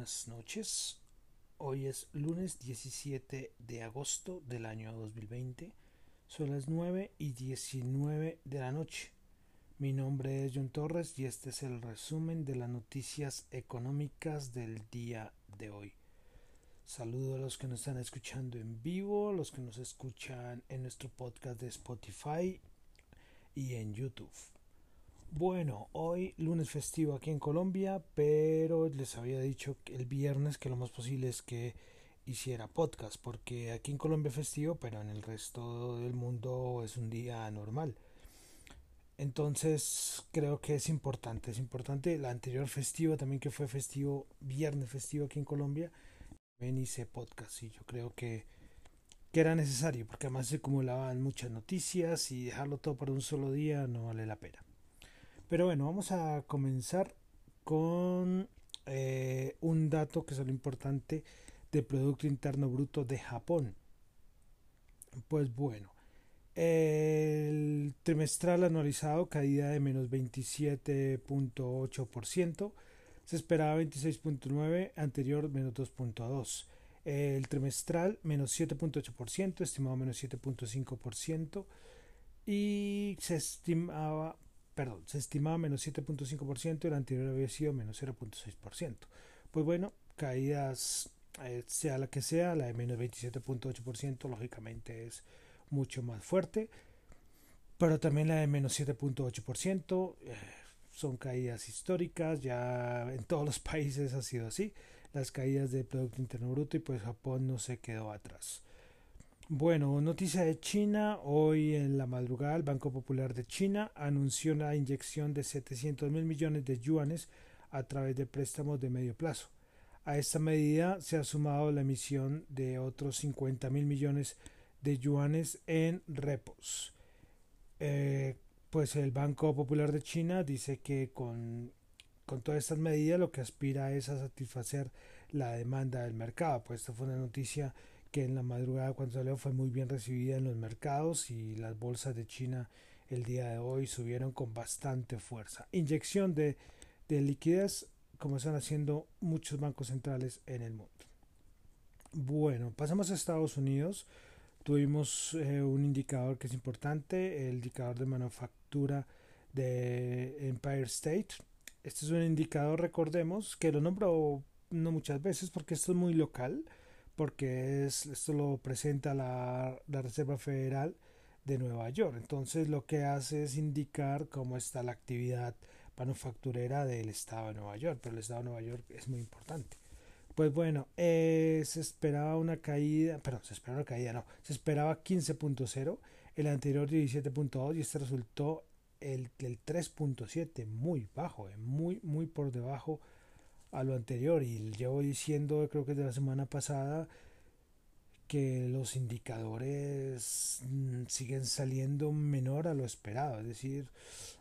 buenas noches. Hoy es lunes 17 de agosto del año 2020. Son las 9 y 19 de la noche. Mi nombre es John Torres y este es el resumen de las noticias económicas del día de hoy. Saludo a los que nos están escuchando en vivo, los que nos escuchan en nuestro podcast de Spotify y en YouTube. Bueno, hoy lunes festivo aquí en Colombia, pero les había dicho el viernes que lo más posible es que hiciera podcast, porque aquí en Colombia es festivo, pero en el resto del mundo es un día normal. Entonces creo que es importante, es importante. La anterior festivo también que fue festivo, viernes festivo aquí en Colombia, también hice podcast y yo creo que, que era necesario, porque además se acumulaban muchas noticias y dejarlo todo para un solo día no vale la pena. Pero bueno, vamos a comenzar con eh, un dato que es lo importante del Producto Interno Bruto de Japón. Pues bueno, el trimestral anualizado caída de menos 27.8%, se esperaba 26.9%, anterior menos 2.2%. El trimestral menos 7.8%, estimado menos 7.5% y se estimaba perdón, se estimaba menos 7.5%, el anterior había sido menos 0.6%. Pues bueno, caídas, eh, sea la que sea, la de menos 27.8% lógicamente es mucho más fuerte, pero también la de menos 7.8% eh, son caídas históricas, ya en todos los países ha sido así, las caídas del Producto Interno Bruto y pues Japón no se quedó atrás. Bueno, noticia de China. Hoy en la madrugada el Banco Popular de China anunció la inyección de 700 mil millones de yuanes a través de préstamos de medio plazo. A esta medida se ha sumado la emisión de otros 50 mil millones de yuanes en repos. Eh, pues el Banco Popular de China dice que con, con todas estas medidas lo que aspira es a satisfacer la demanda del mercado. Pues esta fue una noticia que en la madrugada cuando salió fue muy bien recibida en los mercados y las bolsas de China el día de hoy subieron con bastante fuerza. Inyección de, de liquidez como están haciendo muchos bancos centrales en el mundo. Bueno, pasamos a Estados Unidos. Tuvimos eh, un indicador que es importante, el indicador de manufactura de Empire State. Este es un indicador, recordemos, que lo nombro no muchas veces porque esto es muy local porque es, esto lo presenta la, Reserva Federal de Nueva York. Entonces lo que hace es indicar cómo está la actividad manufacturera del estado de Nueva York, pero el estado de Nueva York es muy importante. Pues bueno, eh, se esperaba una caída, perdón, se esperaba una caída, no, se esperaba 15.0, el anterior 17.2 y este resultó el, el 3.7, muy bajo, eh, muy, muy por debajo a lo anterior y llevo diciendo creo que de la semana pasada que los indicadores mm, siguen saliendo menor a lo esperado. Es decir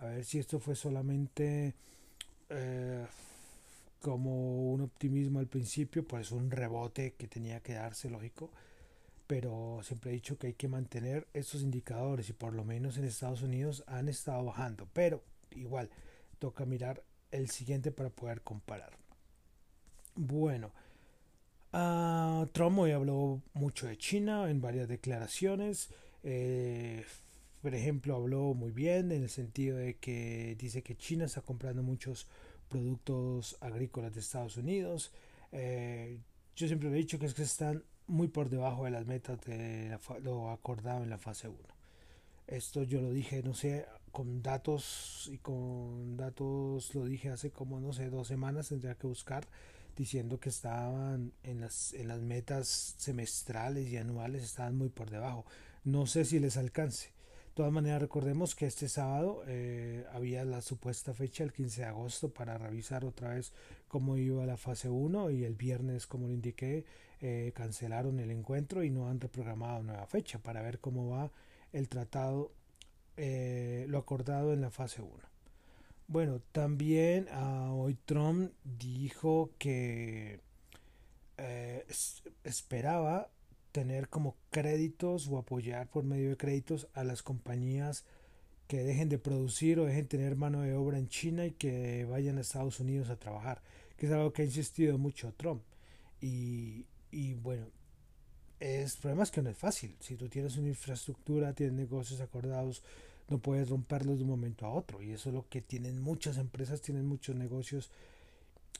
a ver si esto fue solamente eh, como un optimismo al principio pues un rebote que tenía que darse lógico. Pero siempre he dicho que hay que mantener estos indicadores y por lo menos en Estados Unidos han estado bajando. Pero igual toca mirar el siguiente para poder comparar bueno, uh, Trump hoy habló mucho de China en varias declaraciones. Eh, por ejemplo, habló muy bien en el sentido de que dice que China está comprando muchos productos agrícolas de Estados Unidos. Eh, yo siempre he dicho que es que están muy por debajo de las metas de lo acordado en la fase 1. Esto yo lo dije, no sé, con datos y con datos lo dije hace como, no sé, dos semanas, tendría que buscar diciendo que estaban en las, en las metas semestrales y anuales, estaban muy por debajo. No sé si les alcance. De todas maneras, recordemos que este sábado eh, había la supuesta fecha, el 15 de agosto, para revisar otra vez cómo iba la fase 1 y el viernes, como lo indiqué, eh, cancelaron el encuentro y no han reprogramado nueva fecha para ver cómo va el tratado, eh, lo acordado en la fase 1. Bueno, también uh, hoy Trump dijo que eh, esperaba tener como créditos o apoyar por medio de créditos a las compañías que dejen de producir o dejen tener mano de obra en China y que vayan a Estados Unidos a trabajar, que es algo que ha insistido mucho Trump. Y, y bueno, es, el problema es que no es fácil. Si tú tienes una infraestructura, tienes negocios acordados, no puedes romperlos de un momento a otro. Y eso es lo que tienen muchas empresas, tienen muchos negocios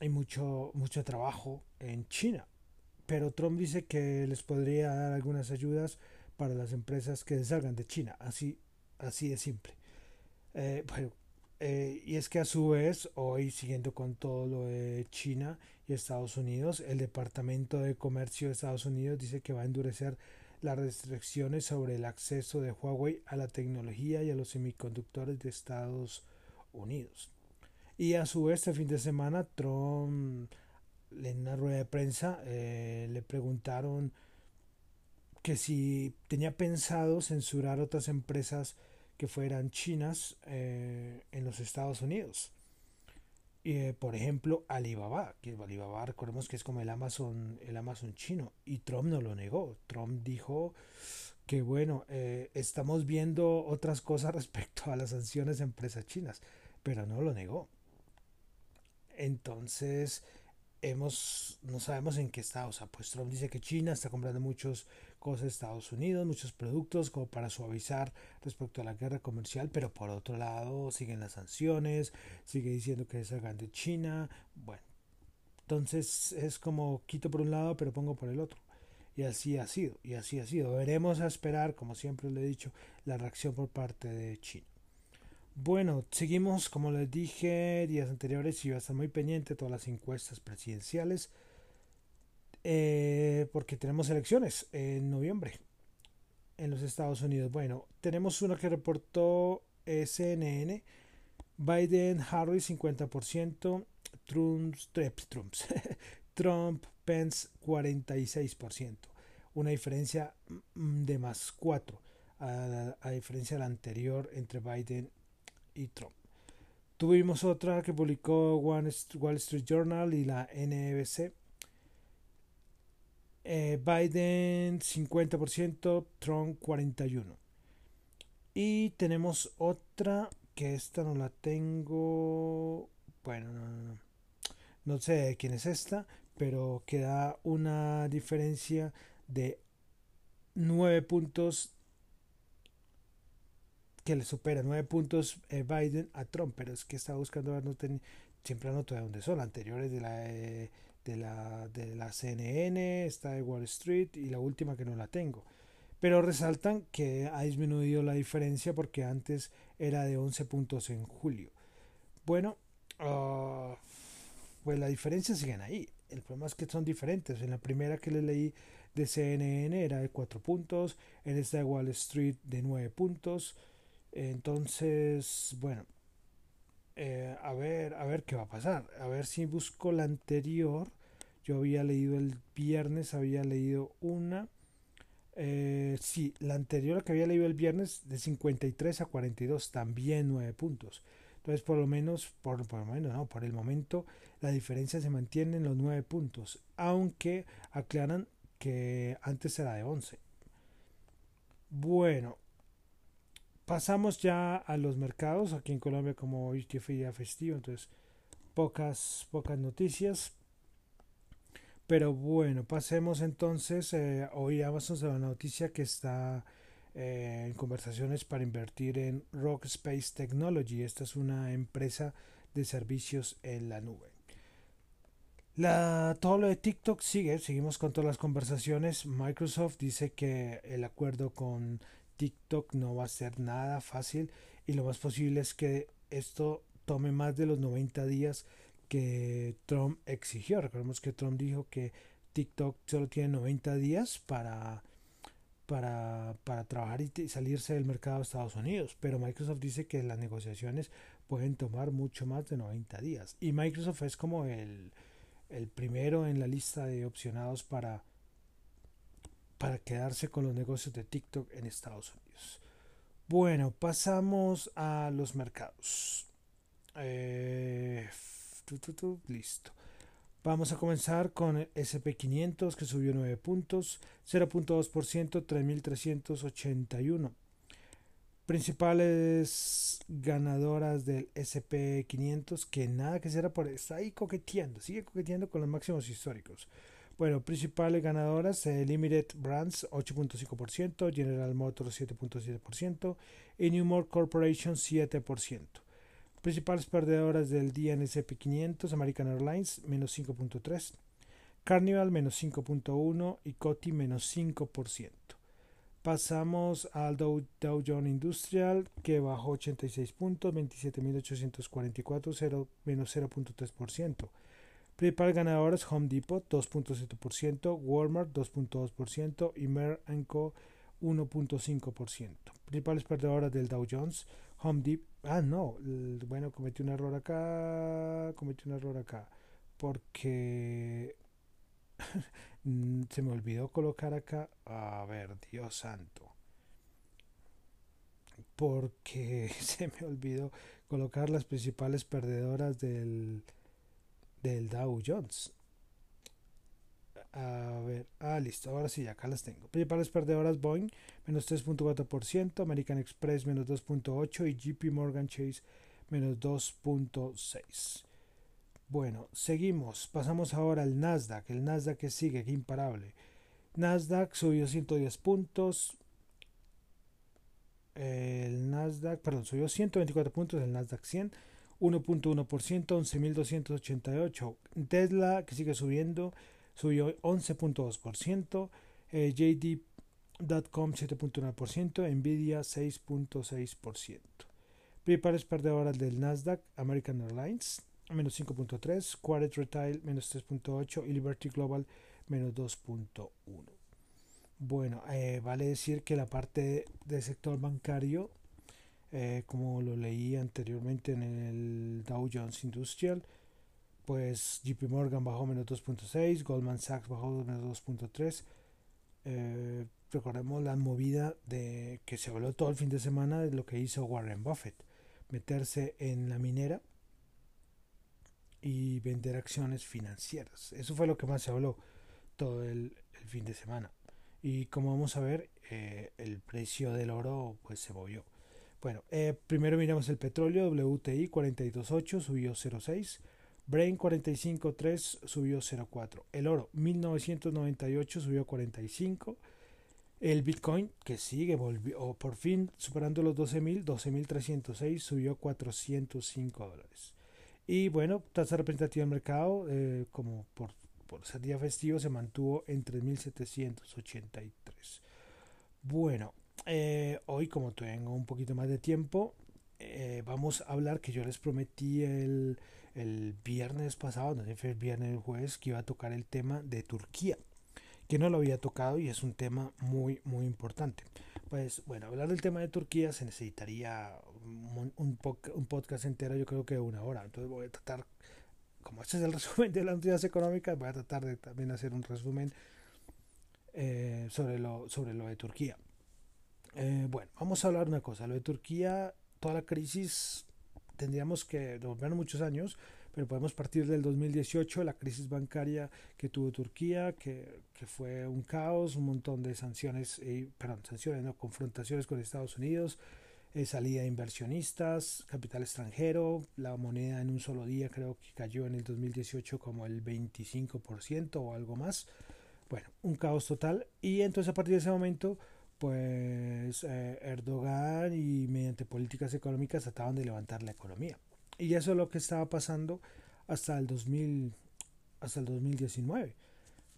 y mucho, mucho trabajo en China. Pero Trump dice que les podría dar algunas ayudas para las empresas que salgan de China. Así, así de simple. Eh, bueno, eh, y es que a su vez, hoy siguiendo con todo lo de China y Estados Unidos, el Departamento de Comercio de Estados Unidos dice que va a endurecer las restricciones sobre el acceso de Huawei a la tecnología y a los semiconductores de Estados Unidos. Y a su vez, este fin de semana, Trump, en una rueda de prensa, eh, le preguntaron que si tenía pensado censurar otras empresas que fueran chinas eh, en los Estados Unidos. Eh, por ejemplo, Alibaba, que Alibaba recordemos que es como el Amazon, el Amazon chino, y Trump no lo negó. Trump dijo que bueno, estamos viendo otras cosas respecto a las sanciones a empresas chinas, pero no lo negó. Entonces, hemos, no sabemos en qué está. O sea, pues Trump dice que China está comprando muchas cosas de Estados Unidos, muchos productos como para suavizar respecto a la guerra comercial, pero por otro lado siguen las sanciones, sigue diciendo que salgan de China. Bueno, entonces es como quito por un lado, pero pongo por el otro. Y así ha sido, y así ha sido. Veremos a esperar, como siempre le he dicho, la reacción por parte de China. Bueno, seguimos, como les dije días anteriores, y va a estar muy pendiente todas las encuestas presidenciales, eh, porque tenemos elecciones en noviembre en los Estados Unidos. Bueno, tenemos una que reportó CNN, Biden, Harris 50%, Trump, Trump, Trump Pence 46%, una diferencia mm, de más 4 a, a diferencia de la anterior entre Biden y Trump. Tuvimos otra que publicó Wall Street Journal y la NBC. Eh, Biden 50%, Trump 41%. Y tenemos otra que esta no la tengo. Bueno, no, no, no sé quién es esta, pero queda una diferencia de 9 puntos que le supera nueve puntos eh, Biden a Trump, pero es que está buscando no siempre anoto de dónde son, anteriores de la, eh, de la de la CNN, está de Wall Street y la última que no la tengo. Pero resaltan que ha disminuido la diferencia porque antes era de 11 puntos en julio. Bueno, uh, pues la diferencia siguen ahí. El problema es que son diferentes. En la primera que le leí de CNN era de 4 puntos, en esta de Wall Street de 9 puntos. Entonces, bueno, eh, a ver, a ver qué va a pasar. A ver si busco la anterior. Yo había leído el viernes, había leído una. Eh, sí, la anterior que había leído el viernes de 53 a 42, también 9 puntos. Entonces, por lo menos, por, por lo menos, no, por el momento, la diferencia se mantiene en los 9 puntos. Aunque aclaran que antes era de 11. Bueno, pasamos ya a los mercados. Aquí en Colombia, como hoy fue día festivo, entonces pocas, pocas noticias. Pero bueno, pasemos entonces. Eh, hoy Amazon se da una noticia que está eh, en conversaciones para invertir en Rock Space Technology. Esta es una empresa de servicios en la nube. La, todo lo de TikTok sigue, seguimos con todas las conversaciones. Microsoft dice que el acuerdo con TikTok no va a ser nada fácil y lo más posible es que esto tome más de los 90 días que Trump exigió. Recordemos que Trump dijo que TikTok solo tiene 90 días para, para, para trabajar y salirse del mercado de Estados Unidos, pero Microsoft dice que las negociaciones pueden tomar mucho más de 90 días y Microsoft es como el, el primero en la lista de opcionados para para quedarse con los negocios de TikTok en Estados Unidos. Bueno, pasamos a los mercados. Eh, listo. Vamos a comenzar con el SP500 que subió 9 puntos, 0.2%, 3.381. Principales ganadoras del SP500, que nada que será por está ahí coqueteando, sigue coqueteando con los máximos históricos. Bueno, principales ganadoras, eh, Limited Brands 8.5%, General Motors 7.7% y Newmore Corporation 7%. Principales perdedoras del día en SP500, American Airlines menos 5.3%, Carnival menos 5.1% y Coty menos 5%. Pasamos al Dow, Jones Industrial que bajó 86 puntos, 27.844, menos 0.3%. Principal ganadores Home Depot 2.7%, Walmart 2.2% y Mer Co 1.5%. Principales perdedoras del Dow Jones, Home Depot, ah no, bueno, cometí un error acá, cometí un error acá, porque se me olvidó colocar acá, a ver, Dios santo, porque se me olvidó colocar las principales perdedoras del del Dow Jones. A ver, ah, listo, ahora sí, acá las tengo. Principales perdedoras Boeing, menos 3.4%, American Express, menos 2.8% y JP Morgan Chase, menos 2.6%. Bueno, seguimos, pasamos ahora al Nasdaq, el Nasdaq que sigue, que imparable. Nasdaq subió 110 puntos, el Nasdaq, perdón, subió 124 puntos, el Nasdaq 100 1.1%, 11.288. Tesla, que sigue subiendo, subió 11.2%. Eh, JD.com 7.1%. Nvidia 6.6%. Principales perdedoras del Nasdaq, American Airlines, menos 5.3%. Quartet Retail, menos 3.8%. Y Liberty Global, menos 2.1%. Bueno, eh, vale decir que la parte del sector bancario eh, como lo leí anteriormente en el Dow Jones Industrial, pues JP Morgan bajó menos 2.6, Goldman Sachs bajó menos 2.3. Eh, recordemos la movida de que se habló todo el fin de semana de lo que hizo Warren Buffett, meterse en la minera y vender acciones financieras. Eso fue lo que más se habló todo el, fin de semana. Y como vamos a ver, eh, el precio del oro pues se movió. Bueno, eh, primero miramos el petróleo, WTI 42.8 subió 0.6, Brain 45.3 subió 0.4, el oro 1998 subió 45, el Bitcoin que sigue volvió por fin superando los 12.000, 12.306 subió 405 dólares. Y bueno, tasa representativa del mercado, eh, como por, por ser día festivo, se mantuvo en 3.783. Bueno, eh, hoy, como tengo un poquito más de tiempo, eh, vamos a hablar que yo les prometí el, el viernes pasado, no sé fue el viernes el jueves, que iba a tocar el tema de Turquía, que no lo había tocado y es un tema muy, muy importante. Pues bueno, hablar del tema de Turquía se necesitaría un, un, un podcast entero, yo creo que una hora. Entonces voy a tratar, como este es el resumen de las noticias económicas, voy a tratar de también hacer un resumen eh, sobre, lo, sobre lo de Turquía. Eh, bueno, vamos a hablar una cosa. Lo de Turquía, toda la crisis, tendríamos que devolver muchos años, pero podemos partir del 2018, la crisis bancaria que tuvo Turquía, que, que fue un caos, un montón de sanciones, eh, perdón, sanciones, no, confrontaciones con Estados Unidos, eh, salida de inversionistas, capital extranjero, la moneda en un solo día creo que cayó en el 2018 como el 25% o algo más. Bueno, un caos total. Y entonces a partir de ese momento pues eh, Erdogan y mediante políticas económicas trataban de levantar la economía. Y eso es lo que estaba pasando hasta el 2000, hasta el 2019.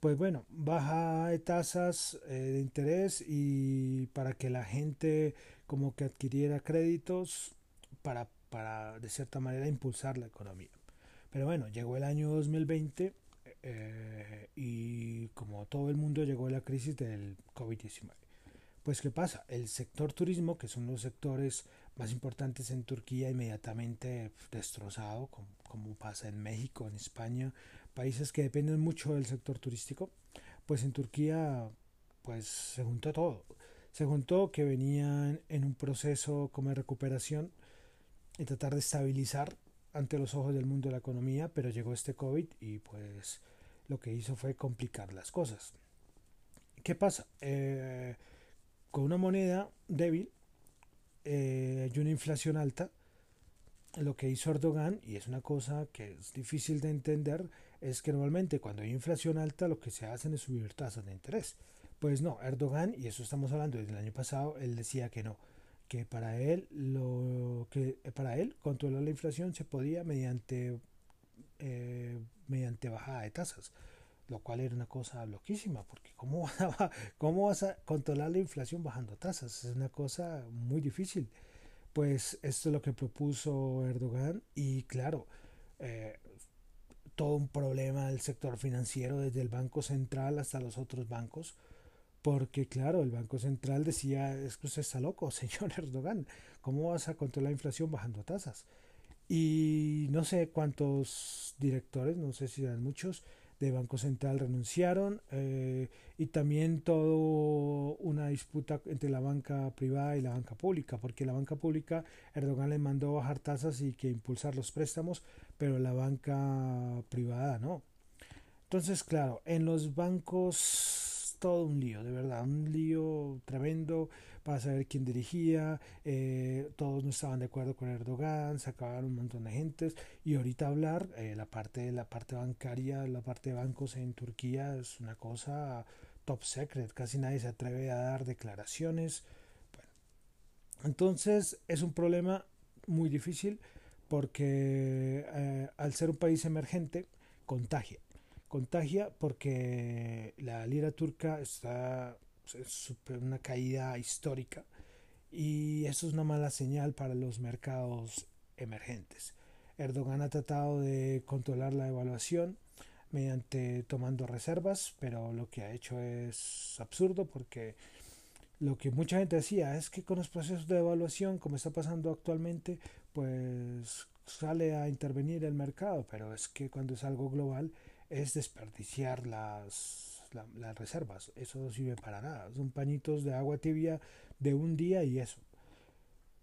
Pues bueno, baja de tasas eh, de interés y para que la gente como que adquiriera créditos para, para de cierta manera impulsar la economía. Pero bueno, llegó el año 2020 eh, y como todo el mundo llegó la crisis del COVID-19. Pues ¿qué pasa? El sector turismo, que son los sectores más importantes en Turquía, inmediatamente destrozado, como, pasa en México, en España, países que dependen mucho del sector turístico, pues en Turquía pues se juntó todo. Se juntó que venían en un proceso como de recuperación y tratar de estabilizar ante los ojos del mundo de la economía, pero llegó este COVID y pues lo que hizo fue complicar las cosas. ¿Qué pasa? Eh, con una moneda débil, eh, hay una inflación alta, lo que hizo Erdogan, y es una cosa que es difícil de entender, es que normalmente cuando hay inflación alta lo que se hacen es subir tasas de interés. Pues no, Erdogan, y eso estamos hablando desde el año pasado, él decía que no, que para él lo que para él controlar la inflación se podía mediante eh, mediante bajada de tasas, lo cual era una cosa loquísima, porque ¿cómo vas, a, ¿cómo vas a controlar la inflación bajando tasas? Es una cosa muy difícil. Pues esto es lo que propuso Erdogan y claro, eh, todo un problema del sector financiero, desde el Banco Central hasta los otros bancos, porque claro, el Banco Central decía, es que usted está loco, señor Erdogan, ¿cómo vas a controlar la inflación bajando tasas? Y no sé cuántos directores, no sé si eran muchos, de Banco Central renunciaron eh, y también todo una disputa entre la banca privada y la banca pública, porque la banca pública Erdogan le mandó bajar tasas y que impulsar los préstamos, pero la banca privada no. Entonces, claro, en los bancos todo un lío, de verdad, un lío tremendo para saber quién dirigía, eh, todos no estaban de acuerdo con Erdogan, se acabaron un montón de gentes. Y ahorita hablar eh, la parte la parte bancaria, la parte de bancos en Turquía es una cosa top secret, casi nadie se atreve a dar declaraciones. Entonces es un problema muy difícil porque eh, al ser un país emergente contagia. Contagia porque la lira turca está en una caída histórica y eso es una mala señal para los mercados emergentes. Erdogan ha tratado de controlar la evaluación mediante tomando reservas, pero lo que ha hecho es absurdo porque lo que mucha gente decía es que con los procesos de evaluación, como está pasando actualmente, pues sale a intervenir el mercado, pero es que cuando es algo global es desperdiciar las, las reservas. Eso no sirve para nada. Son pañitos de agua tibia de un día y eso.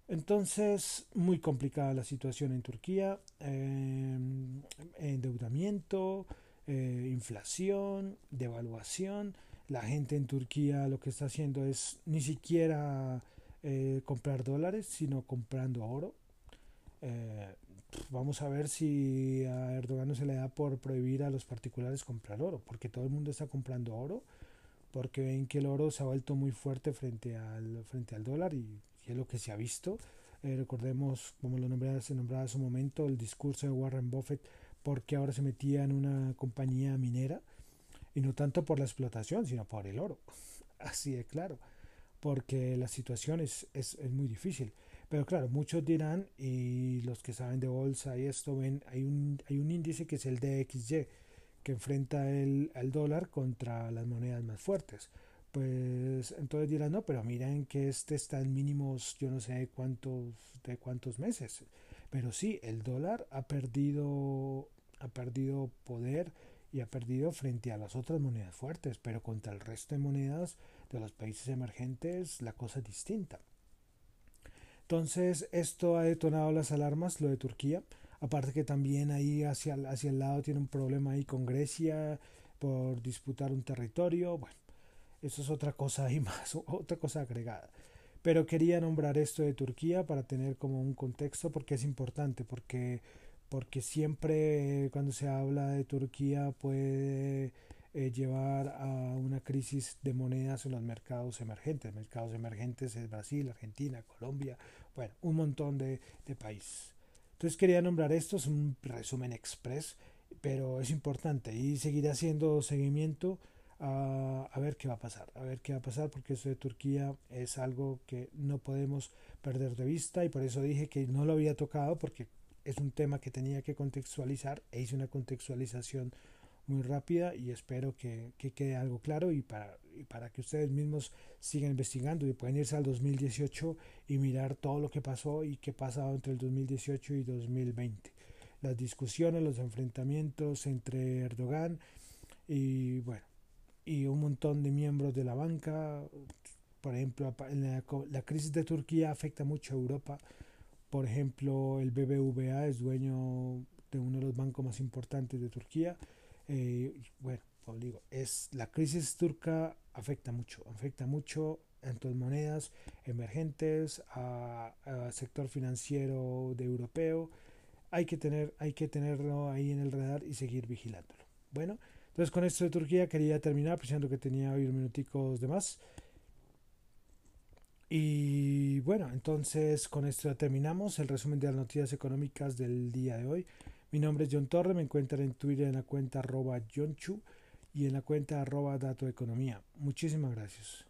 Entonces, muy complicada la situación en Turquía. Em, endeudamiento, eh, inflación, devaluación. La gente en Turquía lo que está haciendo es ni siquiera eh, comprar dólares, sino comprando oro. Vamos a ver si a Erdogan no se le da por prohibir a los particulares comprar oro, porque todo el mundo está comprando oro, porque ven que el oro se ha vuelto muy fuerte frente al, frente al dólar y, es lo que se ha visto. Eh, recordemos, como lo nombré, se nombraba hace un momento, el discurso de Warren Buffett, porque ahora se metía en una compañía minera, y no tanto por la explotación, sino por el oro. Así de claro, porque la situación es, es, es muy difícil. Pero claro, muchos dirán, y los que saben de bolsa y esto ven, hay un, hay un índice que es el DXY, que enfrenta el, al dólar contra las monedas más fuertes. Pues entonces dirán, no, pero miren que este está en mínimos, yo no sé cuántos, de cuántos meses. Pero sí, el dólar ha perdido, ha perdido poder y ha perdido frente a las otras monedas fuertes, pero contra el resto de monedas de los países emergentes la cosa es distinta. Entonces, esto ha detonado las alarmas, lo de Turquía. Aparte que también ahí hacia, hacia el lado tiene un problema ahí con Grecia por disputar un territorio. Bueno, eso es otra cosa ahí más, otra cosa agregada. Pero quería nombrar esto de Turquía para tener como un contexto porque es importante, porque, porque siempre cuando se habla de Turquía puede eh, llevar a una crisis de monedas en los mercados emergentes. Mercados emergentes es Brasil, Argentina, Colombia, bueno, un montón de, de países. Entonces quería nombrar esto, es un resumen express, pero es importante y seguiré haciendo seguimiento a, a, ver qué va a pasar, a ver qué va a pasar porque eso de Turquía es algo que no podemos perder de vista y por eso dije que no lo había tocado porque es un tema que tenía que contextualizar e hice una contextualización muy rápida y espero que, quede algo claro y para, para que ustedes mismos sigan investigando y pueden irse al 2018 y mirar todo lo que pasó y qué pasado entre el 2018 y 2020. Las discusiones, los enfrentamientos entre Erdogan y bueno, y un montón de miembros de la banca. Por ejemplo, la, la crisis de Turquía afecta mucho a Europa. Por ejemplo, el BBVA es dueño de uno de los bancos más importantes de Turquía eh, bueno, como digo, es, la crisis turca afecta mucho, afecta mucho tanto en monedas emergentes, a, sector financiero de europeo. Hay que, tener, hay que tenerlo ahí en el radar y seguir vigilándolo. Bueno, entonces con esto de Turquía quería terminar, apreciando que tenía hoy un minuticos de más. Y bueno, entonces con esto terminamos el resumen de las noticias económicas del día de hoy. Mi nombre es John Torre, me encuentran en Twitter en la cuenta arroba John Chu y en la cuenta arroba Dato Economía. Muchísimas gracias.